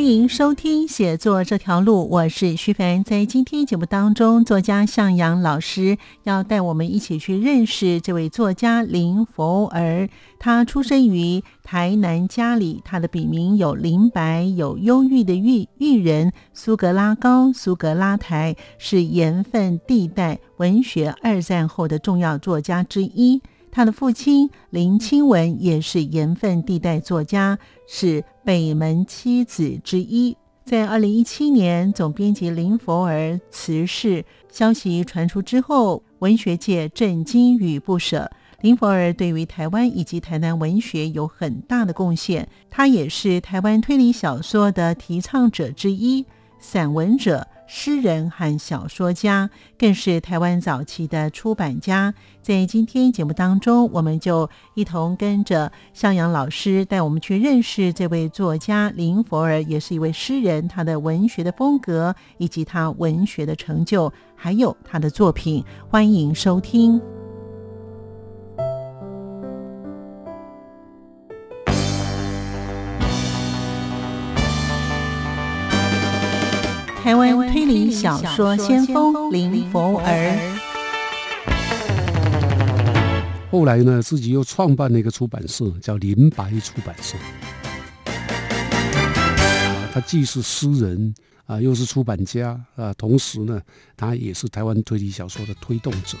欢迎收听《写作这条路》，我是徐凡。在今天节目当中，作家向阳老师要带我们一起去认识这位作家林佛儿。他出生于台南家里，他的笔名有林白，有忧郁的郁郁人，苏格拉高，苏格拉台，是盐分地带文学二战后的重要作家之一。他的父亲林清文也是盐分地带作家，是北门七子之一。在二零一七年，总编辑林佛儿辞世，消息传出之后，文学界震惊与不舍。林佛儿对于台湾以及台南文学有很大的贡献，他也是台湾推理小说的提倡者之一，散文者。诗人和小说家，更是台湾早期的出版家。在今天节目当中，我们就一同跟着向阳老师带我们去认识这位作家林佛儿，也是一位诗人。他的文学的风格，以及他文学的成就，还有他的作品，欢迎收听。小说先锋林佛儿，后来呢，自己又创办了一个出版社，叫林白出版社。啊，他既是诗人啊，又是出版家啊，同时呢，他也是台湾推理小说的推动者。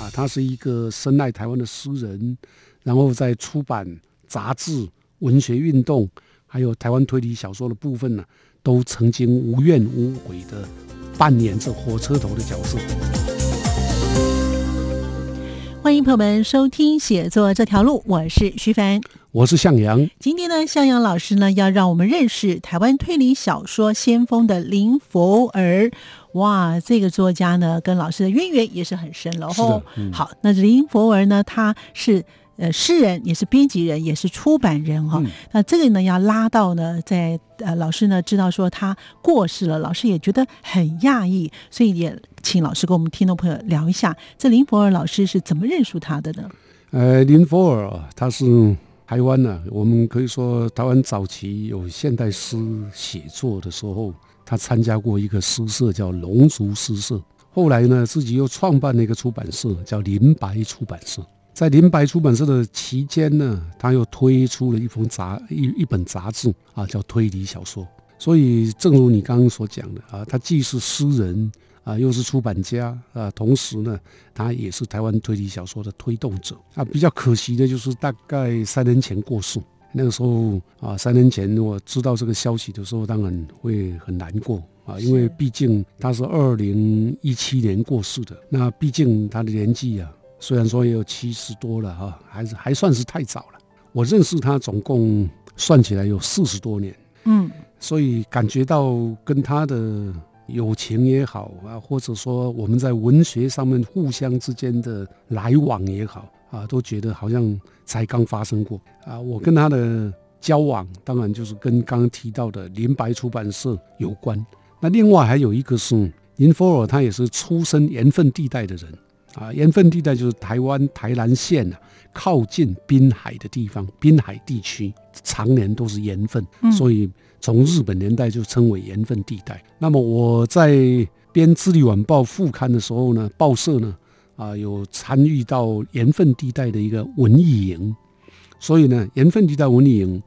啊，他是一个深爱台湾的诗人，然后在出版杂志。文学运动，还有台湾推理小说的部分呢，都曾经无怨无悔的扮演着火车头的角色。欢迎朋友们收听《写作这条路》，我是徐凡，我是向阳。今天呢，向阳老师呢要让我们认识台湾推理小说先锋的林佛儿。哇，这个作家呢，跟老师的渊源也是很深了。哦。好，那林佛儿呢，他是。呃，诗人也是编辑人，也是出版人哈。那这个呢，要拉到呢，在呃，老师呢知道说他过世了，老师也觉得很讶异，所以也请老师跟我们听众朋友聊一下，这林佛尔老师是怎么认识他的呢？呃，林佛尔啊，他是台湾呢，我们可以说台湾早期有现代诗写作的时候，他参加过一个诗社叫龙族诗社，后来呢，自己又创办了一个出版社叫林白出版社。在林白出版社的期间呢，他又推出了一封杂一一本杂志啊，叫推理小说。所以，正如你刚刚所讲的啊，他既是诗人啊，又是出版家啊，同时呢，他也是台湾推理小说的推动者啊。比较可惜的就是大概三年前过世，那个时候啊，三年前我知道这个消息的时候，当然会很难过啊，因为毕竟他是二零一七年过世的，那毕竟他的年纪啊。虽然说也有七十多了哈，还是还算是太早了。我认识他总共算起来有四十多年，嗯，所以感觉到跟他的友情也好啊，或者说我们在文学上面互相之间的来往也好啊，都觉得好像才刚发生过啊。我跟他的交往，当然就是跟刚刚提到的林白出版社有关。那另外还有一个是林佛尔，他也是出身盐分地带的人。啊，盐分地带就是台湾台南县啊，靠近滨海的地方，滨海地区常年都是盐分，所以从日本年代就称为盐分地带。那么我在编《智利晚报》副刊的时候呢，报社呢啊有参与到盐分地带的一个文艺营，所以呢，盐分地带文艺营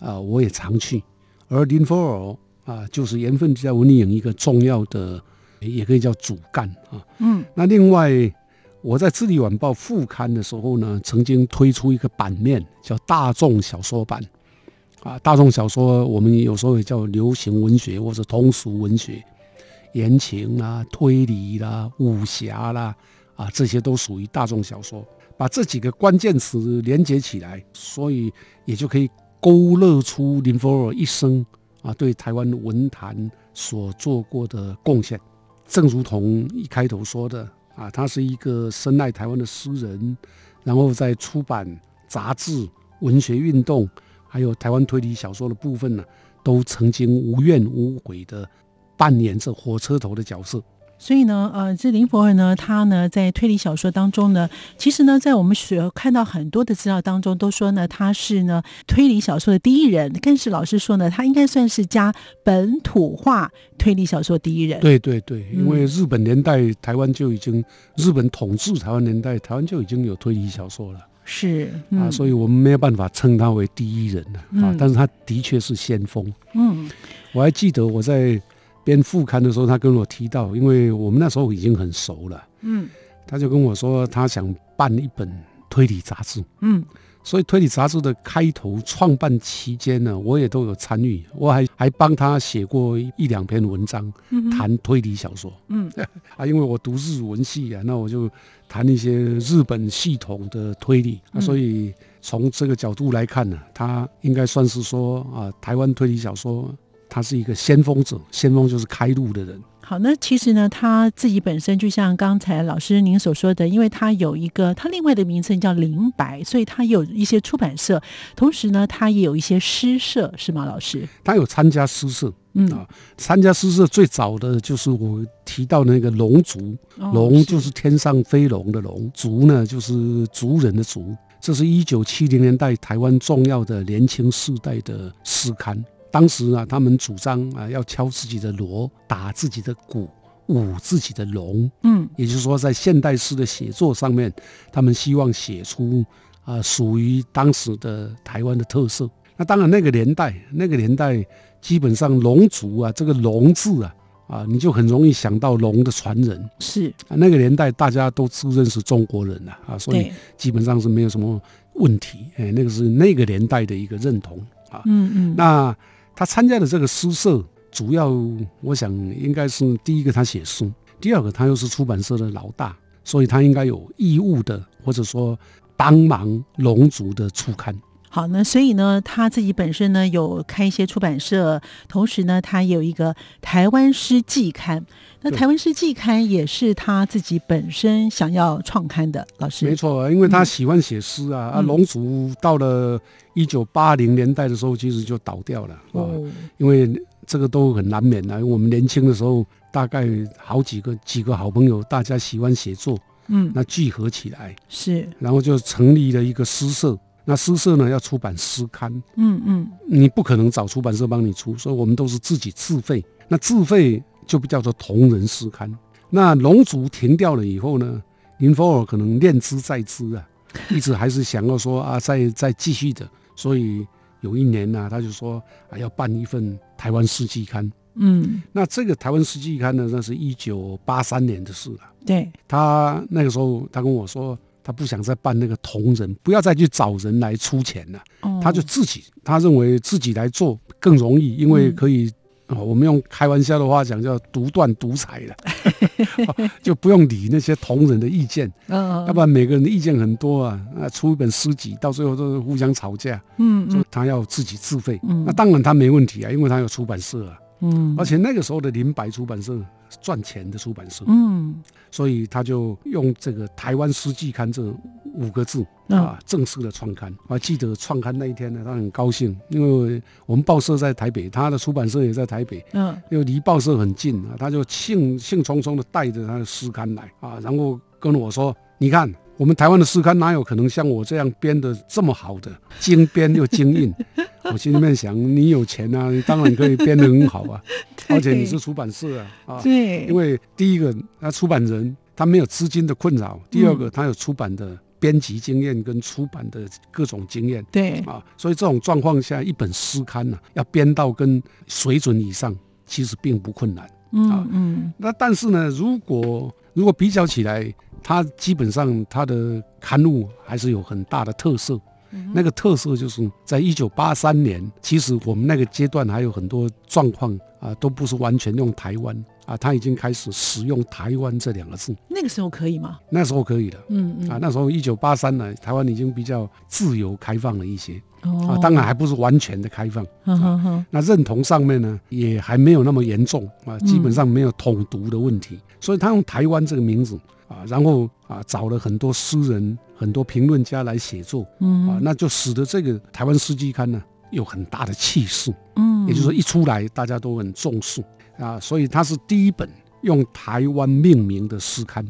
啊我也常去，而林佛尔啊就是盐分地带文艺营一个重要的。也可以叫主干啊，嗯，那另外我在《智利晚报》副刊的时候呢，曾经推出一个版面叫大众小说版，啊，大众小说我们有时候也叫流行文学或者通俗文学，言情啦、推理啦、武侠啦，啊，这些都属于大众小说。把这几个关键词连接起来，所以也就可以勾勒出林佛尔一生啊对台湾文坛所做过的贡献。正如同一开头说的啊，他是一个深爱台湾的诗人，然后在出版杂志、文学运动，还有台湾推理小说的部分呢，都曾经无怨无悔的扮演着火车头的角色。所以呢，呃，这林佛尔呢，他呢在推理小说当中呢，其实呢，在我们所看到很多的资料当中，都说呢他是呢推理小说的第一人。更是老师说呢，他应该算是加本土化推理小说第一人。对对对，因为日本年代台湾就已经日本统治台湾年代，台湾就已经有推理小说了。是啊，所以我们没有办法称他为第一人了啊，但是他的确是先锋。嗯，我还记得我在。编副刊的时候，他跟我提到，因为我们那时候已经很熟了，嗯，他就跟我说，他想办一本推理杂志，嗯，所以推理杂志的开头创办期间呢，我也都有参与，我还还帮他写过一两篇文章，谈推理小说，嗯，啊，因为我读日文系啊，那我就谈一些日本系统的推理，所以从这个角度来看呢，他应该算是说啊，台湾推理小说。他是一个先锋者，先锋就是开路的人。好，那其实呢，他自己本身就像刚才老师您所说的，因为他有一个他另外的名称叫林白，所以他有一些出版社，同时呢，他也有一些诗社，是吗？老师，他有参加诗社，嗯啊，参加诗社最早的就是我提到的那个龙族，龙就是天上飞龙的龙，族呢就是族人的族，这是一九七零年代台湾重要的年轻世代的诗刊。当时啊，他们主张啊，要敲自己的锣，打自己的鼓，舞自己的龙。嗯，也就是说，在现代诗的写作上面，他们希望写出啊，属于当时的台湾的特色。那当然，那个年代，那个年代，基本上龙族啊，这个龙字啊，啊，你就很容易想到龙的传人。是啊，那个年代大家都自认是中国人了啊，所以基本上是没有什么问题。哎，那个是那个年代的一个认同啊。嗯嗯，那。他参加的这个诗社，主要我想应该是第一个他写书，第二个他又是出版社的老大，所以他应该有义务的，或者说帮忙龙族的出刊。好，那所以呢，他自己本身呢有开一些出版社，同时呢，他有一个台湾诗季刊。那台湾诗季刊也是他自己本身想要创刊的，老师。没错，因为他喜欢写诗啊。啊，龙族到了一九八零年代的时候，其实就倒掉了啊。因为这个都很难免的。我们年轻的时候，大概好几个几个好朋友，大家喜欢写作，嗯，那聚合起来是，然后就成立了一个诗社。那诗社呢，要出版诗刊，嗯嗯，你不可能找出版社帮你出，所以我们都是自己自费。那自费。就叫做同人诗刊。那龙族停掉了以后呢，林佛尔可能念之在之啊，一直还是想要说啊，再再继续的。所以有一年呢，他就说啊，要办一份台湾诗季刊。嗯，那这个台湾诗季刊呢，那是一九八三年的事了。对，他那个时候他跟我说，他不想再办那个同人，不要再去找人来出钱了。他就自己，他认为自己来做更容易，因为可以。啊，我们用开玩笑的话讲，叫独断独裁了，就不用理那些同仁的意见。嗯，要不然每个人的意见很多啊，啊，出一本诗集，到最后都是互相吵架。嗯，说他要自己自费，那当然他没问题啊，因为他有出版社啊。嗯，而且那个时候的林白出版社赚钱的出版社，嗯，所以他就用这个台湾诗季刊这五个字啊，正式的创刊。我还记得创刊那一天呢，他很高兴，因为我们报社在台北，他的出版社也在台北，嗯，因为离报社很近啊，他就兴兴冲冲的带着他的诗刊来啊，然后跟我说：“你看。”我们台湾的诗刊哪有可能像我这样编的这么好的精编又精印？我心里面想，你有钱啊，你 当然可以编得很好啊。而且你是出版社啊，啊，对，因为第一个，那出版人他没有资金的困扰；第二个，他有出版的编辑经验跟出版的各种经验。对啊，所以这种状况下，一本诗刊呢，要编到跟水准以上，其实并不困难。嗯嗯。那但是呢，如果如果比较起来，它基本上它的刊物还是有很大的特色，那个特色就是在一九八三年，其实我们那个阶段还有很多状况啊，都不是完全用台湾啊，他已经开始使用台湾这两个字。那个时候可以吗？那时候可以的，嗯嗯啊，那时候一九八三呢，台湾已经比较自由开放了一些啊哦，当然还不是完全的开放。那认同上面呢，也还没有那么严重啊，基本上没有统独的问题，所以他用台湾这个名字啊，然后啊找了很多诗人、很多评论家来写作嗯啊，那就使得这个台湾诗季刊呢有很大的气势，嗯，也就是说一出来大家都很重视啊，所以它是第一本用台湾命名的诗刊。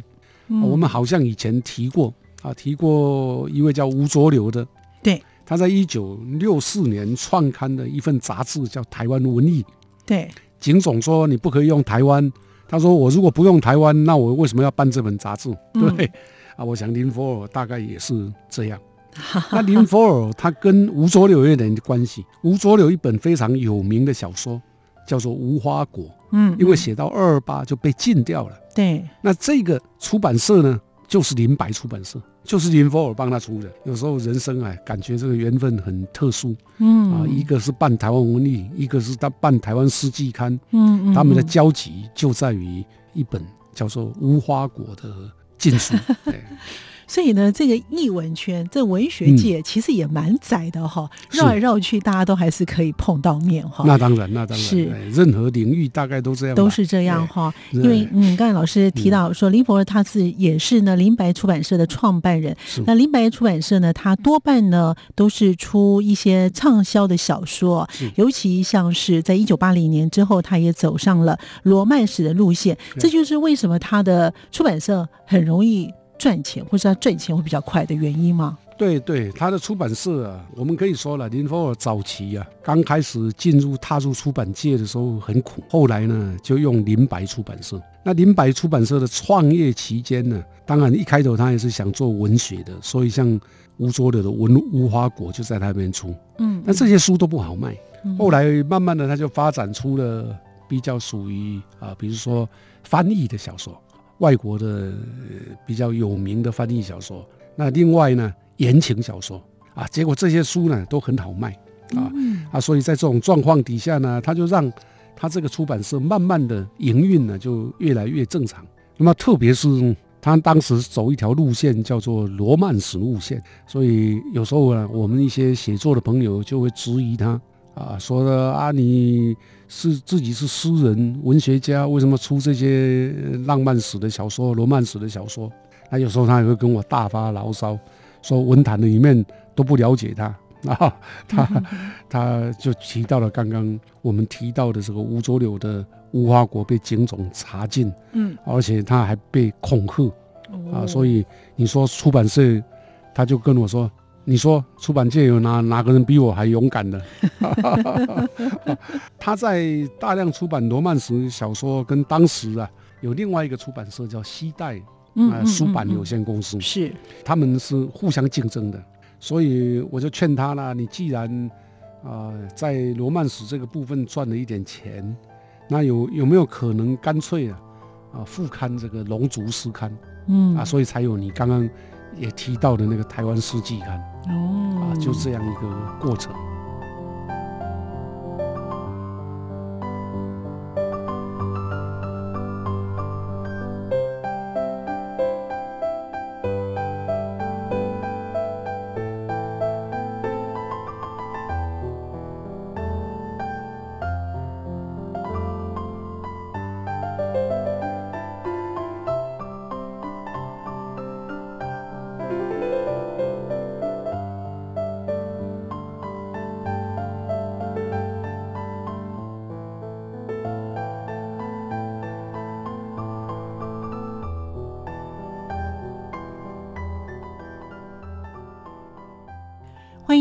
嗯我们好像以前提过啊，提过一位叫吴浊流的，对，他在一九六四年创刊的一份杂志叫《台湾文艺》。对，景总说你不可以用台湾，他说我如果不用台湾，那我为什么要办这本杂志？对不对？啊，我想林佛尔大概也是这样。那林佛尔他跟吴浊流有点关系。吴浊流一本非常有名的小说叫做《无花果》，嗯，因为写到二二八就被禁掉了。对，那这个出版社呢，就是林白出版社，就是林佛尔帮他出的。有时候人生啊，感觉这个缘分很特殊嗯啊，一个是办台湾文艺，一个是他办台湾诗季刊，嗯嗯，他们的嗯交集就在于一本叫做《无花果》的禁书。对所以呢，这个译文圈、这文学嗯界其实也蛮窄的哈，是绕来绕去，大家都还是可以碰到面哈。那当然，那当然，是哎任何领域大概都这样，都是这样哈，对因为嗯，刚才老师提到说，林佛尔他是也是呢林白出版社的创办人。那林白出版社呢，他多半呢都是出一些畅销的小说，尤其像是在一九八零年之后，他也走上了罗曼史的路线。对这就是为什么他的出版社很容易赚钱，或是他赚钱会比较快的原因吗？对对，他的出版社啊，我们可以说了，林佛尔早期啊，刚开始进入踏入出版界的时候很苦，后来呢就用林白出版社。那林白出版社的创业期间呢，当然一开头他也是想做文学的，所以像吴浊流的《文无花果》就在他那边出，嗯，那这些书都不好卖。嗯后来慢慢的他就发展出了比较属于啊，比如说翻译的小说，外国的、呃比较有名的翻译小说。那另外呢，言情小说。啊，结果这些书呢都很好卖。啊嗯。啊，所以在这种状况底下呢，他就让他这个出版社慢慢的营运呢就越来越正常。那么特别是他当时走一条路线叫做罗曼史路线，所以有时候呢，我们一些写作的朋友就会质疑他啊，说的啊，你是自己是诗人、文学家，为什么出这些呃浪漫史的小说、罗曼史的小说？那有时候他也会跟我大发牢骚，说文坛的里面都不了解他啊，他他就提到了刚刚我们提到的这个吴浊柳的无花果被警总查禁，嗯。而且他还被恐吓啊，哦所以你说出版社，他就跟我说，你说出版界有哪哪个人比我还勇敢的？他在大量出版罗曼史小说，跟当时啊有另外一个出版社叫西代啊、嗯嗯书版嗯有限公司，是。他们是互相竞争的，所以我就劝他啦，你既然啊、在罗曼史这个部分赚了一点钱，那有有没有可能干脆啊啊复刊这个《龙族诗刊》嗯。啊，所以才有你刚刚也提到的那个台湾诗季刊哦啊，就这样一个过程。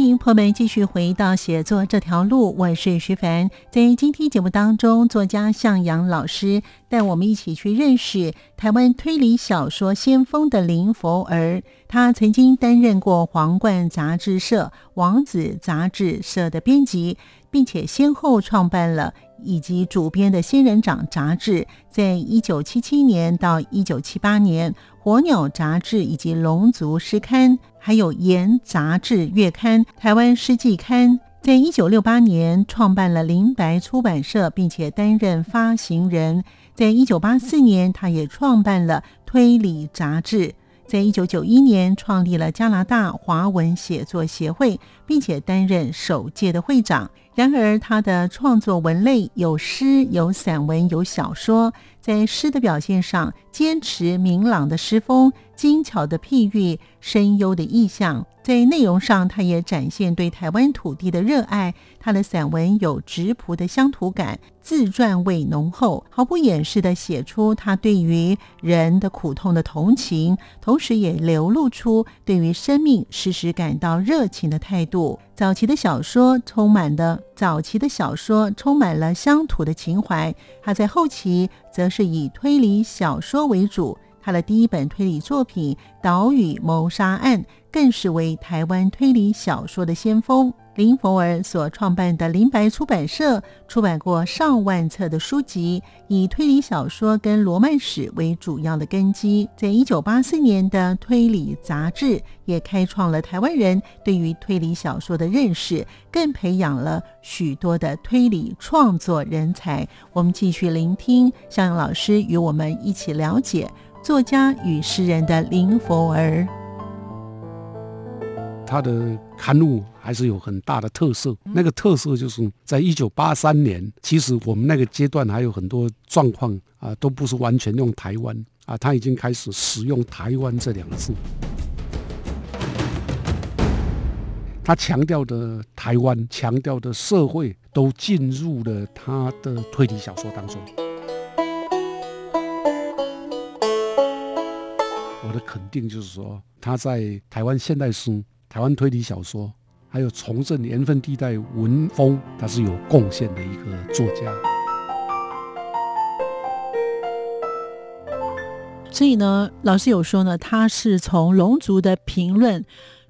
欢迎朋友们继续回到写作这条路，我是徐凡。在今天节目当中，作家向阳老师带我们一起去认识台湾推理小说先锋的林佛儿。他曾经担任过皇冠杂志社、王子杂志社的编辑，并且先后创办了以及主编的《仙人掌》杂志。在一九七七年到一九七八年，火鸟杂志以及龙族诗刊，还有盐杂志月刊、台湾诗季刊。在一九六八年创办了林白出版社，并且担任发行人。在一九八四年，他也创办了推理杂志。在一九九一年，创立了加拿大华文写作协会，并且担任首届的会长。然而，他的创作文类有诗、有散文、有小说。在诗的表现上，坚持明朗的诗风、精巧的譬喻、深幽的意象；在内容上，他也展现对台湾土地的热爱。他的散文有质朴的乡土感，自传味浓厚，毫不掩饰地写出他对于人的苦痛的同情，同时也流露出对于生命时时感到热情的态度。早期的小说充满的早期的小说充满了乡土的情怀，他在后期则是以推理小说为主。他的第一本推理作品《岛屿谋杀案》更是为台湾推理小说的先锋。林佛儿所创办的林白出版社出版过上万册的书籍，以推理小说跟罗曼史为主要的根基。在一九八四年的推理杂志也开创了台湾人对于推理小说的认识，更培养了许多的推理创作人才。我们继续聆听向阳老师与我们一起了解作家与诗人的林佛儿。他的刊物还是有很大的特色，那个特色就是在一九八三年，其实我们那个阶段还有很多状况啊，都不是完全用台湾啊，他已经开始使用台湾这两个字，他强调的台湾，强调的社会，都进入了他的推理小说当中。我的肯定就是说，他在台湾现代诗。台湾推理小说，还有重振年份地带文风，他是有贡献的一个作家。所以呢，老师有说呢，他是从龙族的评论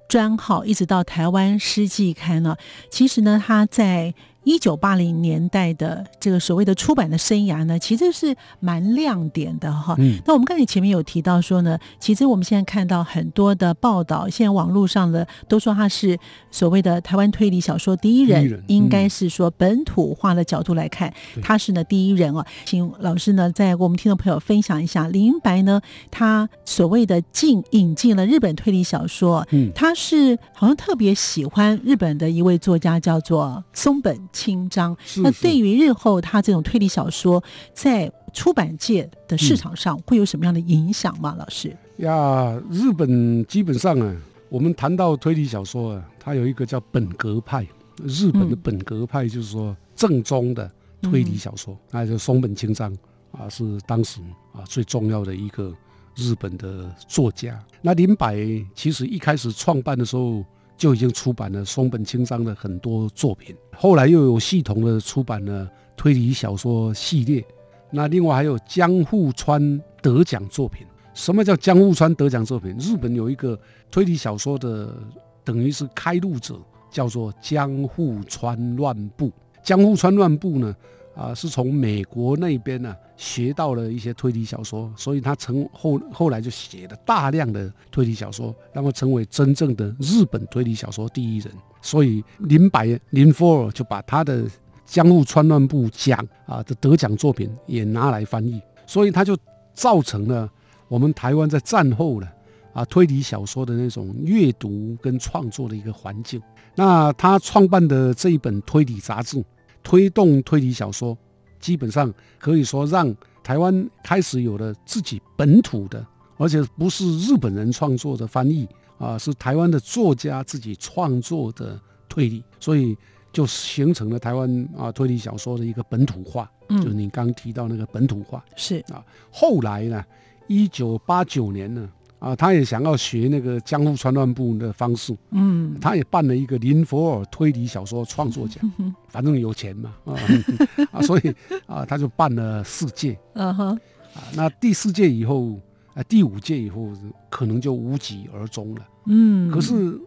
专号一直到台湾诗季刊呢，其实呢，他在。一九八零年代的这个所谓的出版的生涯呢，其实是蛮亮点的哈。嗯那我们刚才前面有提到说呢，其实我们现在看到很多的报道，现在网络上的都说他是所谓的台湾推理小说第一人，应该是说本土化的角度来看，他是呢第一人哦。请老师呢，在我们听众朋友分享一下，林白呢，他所谓的进引进了日本推理小说，嗯，他是好像特别喜欢日本的一位作家叫做松本。清章，那对于日后他这种推理小说在出版界的市场上会有什么样的影响吗？老师呀，日本基本上啊，我们谈到推理小说啊，它有一个叫本格派，日本的本格派就是说正宗的推理小说，那就松本清张啊，是当时啊最重要的一个日本的作家。那林柏其实一开始创办的时候。就已经出版了松本清张的很多作品，后来又有系统的出版了推理小说系列。那另外还有江户川得奖作品。什么叫江户川得奖作品？日本有一个推理小说的，等于是开路者，叫做江户川乱步。江户川乱步呢？啊，是从美国那边呢学到了一些推理小说，所以他成后后来就写了大量的推理小说，然后成为真正的日本推理小说第一人。所以林白林福尔就把他的《江户川乱步》奖啊的得奖作品也拿来翻译，所以他就造成了我们台湾在战后呢啊推理小说的那种阅读跟创作的一个环境。那他创办的这一本推理杂志。推动推理小说，基本上可以说让台湾开始有了自己本土的，而且不是日本人创作的翻译啊，是台湾的作家自己创作的推理，所以就形成了台湾啊推理小说的一个本土化。嗯，就是你刚提到那个本土化是啊。后来呢，一九八九年呢。啊，他也想要学那个江户川乱步的方式，嗯，他也办了一个林佛尔推理小说创作奖，反正有钱嘛，啊，啊，所以啊，他就办了四届，嗯哼，啊，那第四届以后，啊，第五届以后可能就无疾而终了，嗯，可是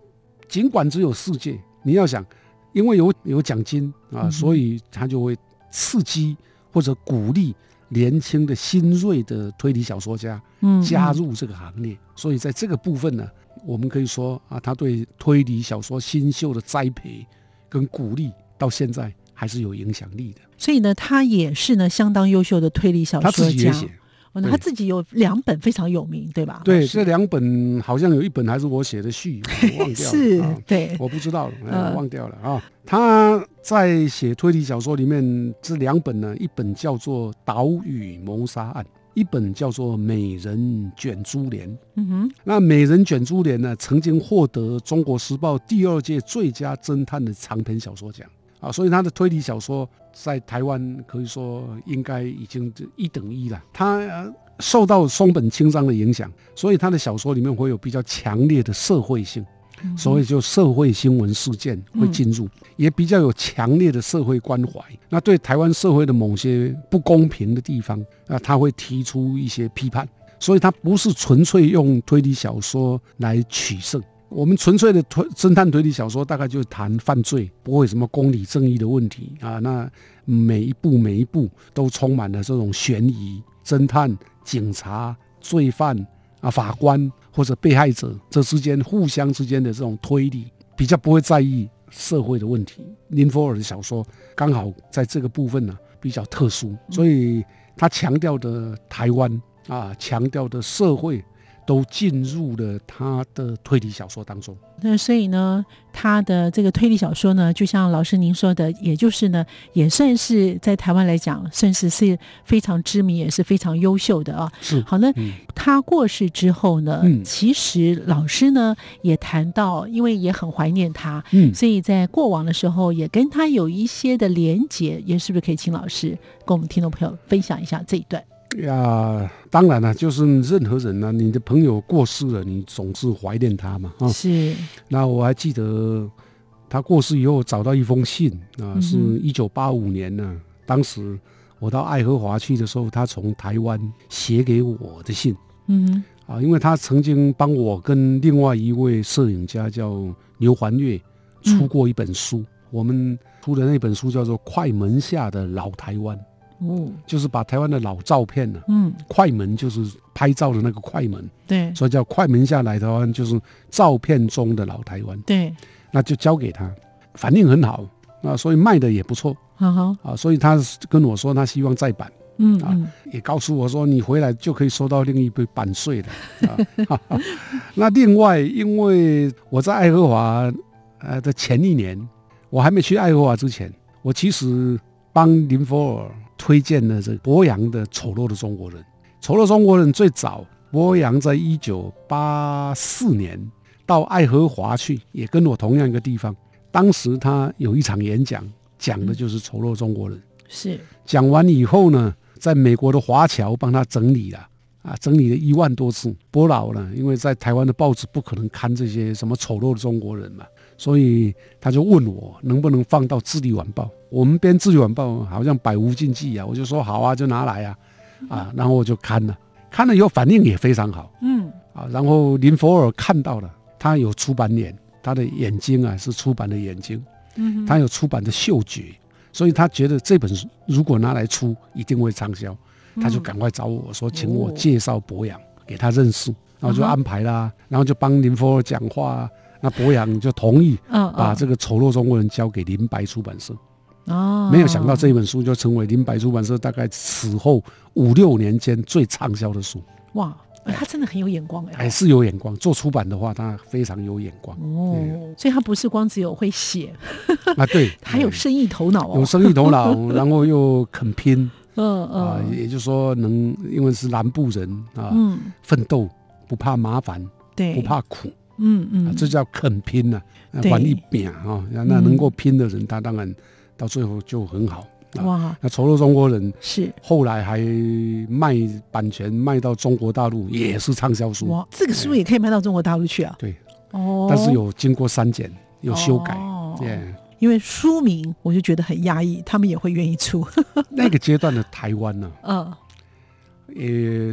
尽管只有四届，你要想，因为有有奖金啊，所以他就会刺激或者鼓励年轻的新锐的推理小说家嗯加入这个行列，所以在这个部分呢，我们可以说啊，他对推理小说新秀的栽培跟鼓励，到现在还是有影响力的。所以呢，他也是呢相当优秀的推理小说家。自己也写，哦，那对他自己有两本非常有名，对吧？对，这两本好像有一本还是我写的序，我忘掉了。对，我不知道了，哎呃忘掉了啊。他在写推理小说里面，这两本呢，一本叫做《岛屿谋杀案》，一本叫做《美人卷珠帘》。嗯哼，那《美人卷珠帘》呢，曾经获得《中国时报》第二届最佳侦探的长篇小说奖啊，所以他的推理小说在台湾可以说应该已经一等一了。他、呃受到松本清张的影响，所以他的小说里面会有比较强烈的社会性。所以就社会新闻事件会进入，也比较有强烈的社会关怀。那对台湾社会的某些不公平的地方，那，他会提出一些批判。所以他不是纯粹用推理小说来取胜。我们纯粹的推侦探推理小说，大概就谈犯罪，不会什么公理正义的问题啊。那每一步每一步都充满了这种悬疑、侦探、警察、罪犯啊、法官或者被害者这之间互相之间的这种推理，比较不会在意社会的问题。林佛尔的小说刚好在这个部分呢、比较特殊，所以他强调的台湾啊，强调的社会。都进入了他的推理小说当中。那所以呢，他的这个推理小说呢，就像老师您说的，也就是呢，也算是在台湾来讲，算是是非常知名，也是非常优秀的啊。是，好，那嗯他过世之后呢，嗯其实老师呢也谈到，因为也很怀念他，嗯，所以在过往的时候也跟他有一些的连结，也是不是可以请老师跟我们听众朋友分享一下这一段？呀，当然了，就是任何人呢、你的朋友过世了，你总是怀念他嘛啊。是，那我还记得他过世以后，找到一封信啊，嗯是一九八五年呢、当时我到爱荷华去的时候，他从台湾写给我的信。嗯啊，因为他曾经帮我跟另外一位摄影家叫牛环月出过一本书，我们出的那本书叫做《快门下的老台湾》，哼，哦，就是把台湾的老照片呢、嗯，快门就是拍照的那个快门，对。所以叫快门下来台湾，就是照片中的老台湾。对，那就交给他，反应很好啊，所以卖的也不错。好好，啊，所以他跟我说他希望再版，啊嗯。啊，也告诉我说你回来就可以收到另一杯版税了。啊哈哈。那另外，因为我在爱荷华呃的前一年，我还没去爱荷华之前，我其实帮林佛尔推荐了这个博洋的《丑陋的中国人》。《丑陋中国人》最早，博洋在一九八四年到爱荷华去，也跟我同样一个地方。当时他有一场演讲，讲的就是丑陋中国人。是，讲完以后呢，在美国的华侨帮他整理了啊，整理了一万多次。波老呢，因为在台湾的报纸不可能刊这些什么丑陋的中国人嘛，所以他就问我能不能放到《智利晚报》。我们编《智利晚报》好像百无禁忌啊，我就说好啊，就拿来啊，啊，然后我就看了，看了以后反应也非常好。嗯。啊。然后林佛尔看到了，他有出版眼，他的眼睛啊是出版的眼睛。嗯，他有出版的嗅觉，所以他觉得这本书如果拿来出，一定会畅销，他就赶快找我说，请我介绍博洋给他认识，然后就安排啦，然后就帮林佛尔讲话啊，那博洋就同意把这个《丑陋中国人》交给林白出版社。哦，没有想到这本书就成为林白出版社大概此后五六年间最畅销的书，哇，哎。他真的很有眼光哎。还。是有眼光。做出版的话，他非常有眼光。哦，所以他不是光只有会写，啊，对，还有生意头脑哦。有生意头脑，然后又肯拼。嗯啊，嗯也就是说能，因为是南部人啊，嗯，奋斗不怕麻烦，对，不怕苦，啊嗯。嗯，这叫肯拼呐、玩一扁啊，那那能够拼的人，他当然到最后就很好啊。哇，那除了中国人是。后来还卖版权卖到中国大陆，也是畅销书，哇，这个书也可以卖到中国大陆去啊。对，哦，但是有经过删减，有修改，哦。耶。因为书名我就觉得很压抑，他们也会愿意出。那个阶段的台湾呢、嗯，呃，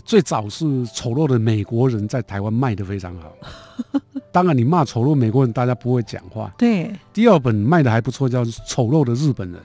最早是丑陋的美国人在台湾卖的非常好，当然你骂丑陋美国人，大家不会讲话。对，第二本卖的还不错，叫《丑陋的日本人》，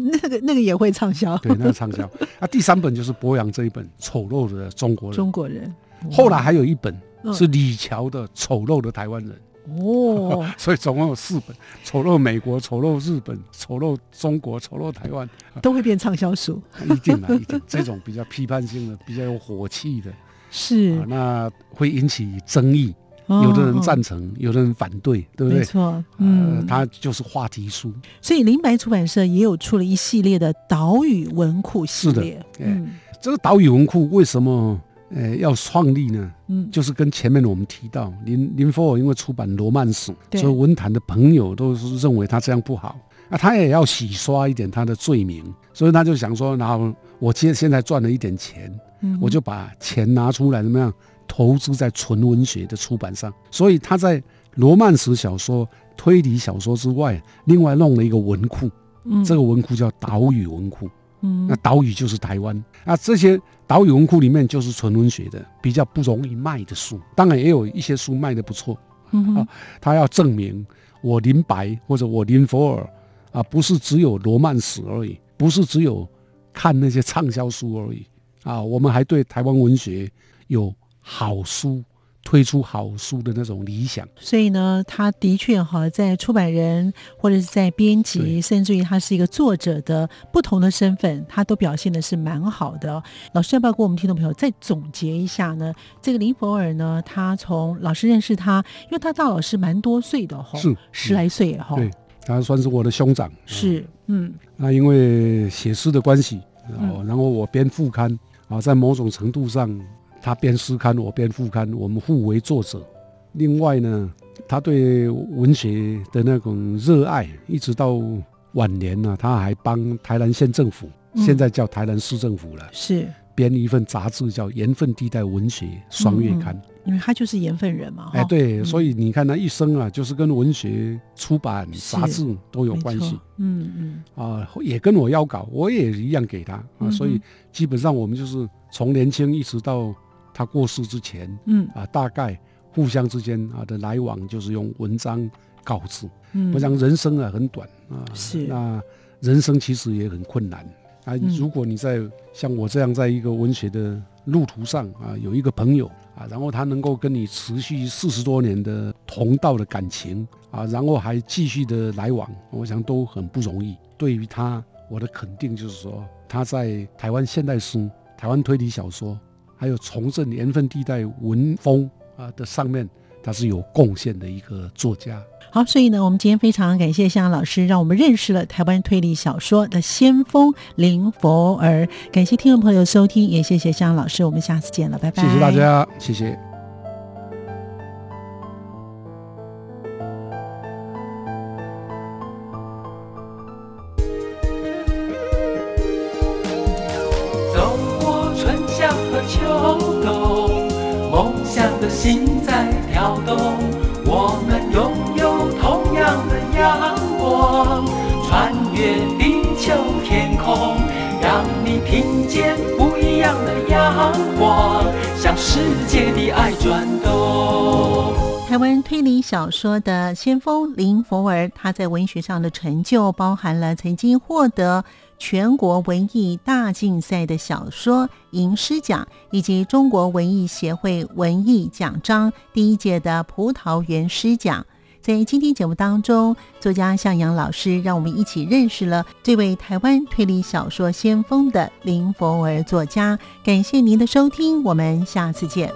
那个那个也会畅销。对，那个畅销。啊，第三本就是博洋这一本《丑陋的中国人》。中国人。后来还有一本是李乔的《丑陋的台湾人》。哦，所以总共有四本：丑陋美国、丑陋日本、丑陋中国、丑陋台湾，都会变畅销书。一定啊，一定。这种比较批判性的、比较有火气的，是那会引起争议。有的人赞成，有的人反对，对不对？没错，嗯，它就是话题书。所以林白出版社也有出了一系列的岛屿文库系列。嗯，这个岛屿文库为什么？呃，要创立呢，嗯，就是跟前面我们提到林林佛尔因为出版罗曼史，所以文坛的朋友都是认为他这样不好，那他也要洗刷一点他的罪名，所以他就想说，然后我现现在赚了一点钱，嗯，我就把钱拿出来怎么样投资在纯文学的出版上，所以他在罗曼史小说、推理小说之外，另外弄了一个文库，嗯，这个文库叫岛屿文库。嗯，那岛屿就是台湾那，这些岛屿文库里面就是纯文学的，比较不容易卖的书，当然也有一些书卖的不错。啊，他要证明我林白或者我林佛尔啊，不是只有罗曼史而已，不是只有看那些畅销书而已啊，我们还对台湾文学有好书。推出好书的那种理想，所以呢，他的确哈，在出版人或者是在编辑，甚至于他是一个作者的不同的身份，他都表现的是蛮好的。老师要不要给我们听众朋友再总结一下呢？这个林佛尔呢，他从老师认识他，因为他大老师蛮多岁的哈，是十来岁哈，对，他算是我的兄长，是，嗯，那因为写诗的关系，然后我编副刊啊，在某种程度上。他编诗刊，我编副刊，我们互为作者。另外呢，他对文学的那种热爱，一直到晚年呢，他还帮台南县政府，现在叫台南市政府了，是编一份杂志，叫《盐分地带文学双月刊》。因为他就是盐分人嘛，哎，对，所以你看他一生啊，就是跟文学出版杂志都有关系。嗯嗯，啊，也跟我要稿，我也一样给他啊，所以基本上我们就是从年轻一直到。他过世之前，嗯啊，大概互相之间啊的来往就是用文章告知。嗯，我想人生啊很短啊，是那人生其实也很困难啊。如果你在像我这样在一个文学的路途上啊，有一个朋友啊，然后他能够跟你持续四十多年的同道的感情啊，然后还继续的来往，我想都很不容易。对于他，我的肯定就是说，他在台湾现代诗、台湾推理小说。还有重振年份地带文风啊的上面，他是有贡献的一个作家。好，所以呢，我们今天非常感谢向老师，让我们认识了台湾推理小说的先锋林佛儿。感谢听众朋友收听，也谢谢向老师，我们下次见了，拜拜。谢谢大家，谢谢。秋冬，梦想的心在跳动。我们拥有同样的阳光，穿越地球天空，让你听见不一样的阳光，向世界的爱转动。台湾推理小说的先锋林佛儿，他在文学上的成就包含了曾经获得全国文艺大竞赛的小说吟诗奖，以及中国文艺协会文艺奖章第一届的葡萄园诗奖。在今天节目当中，作家向阳老师让我们一起认识了这位台湾推理小说先锋的林佛儿作家。感谢您的收听，我们下次见。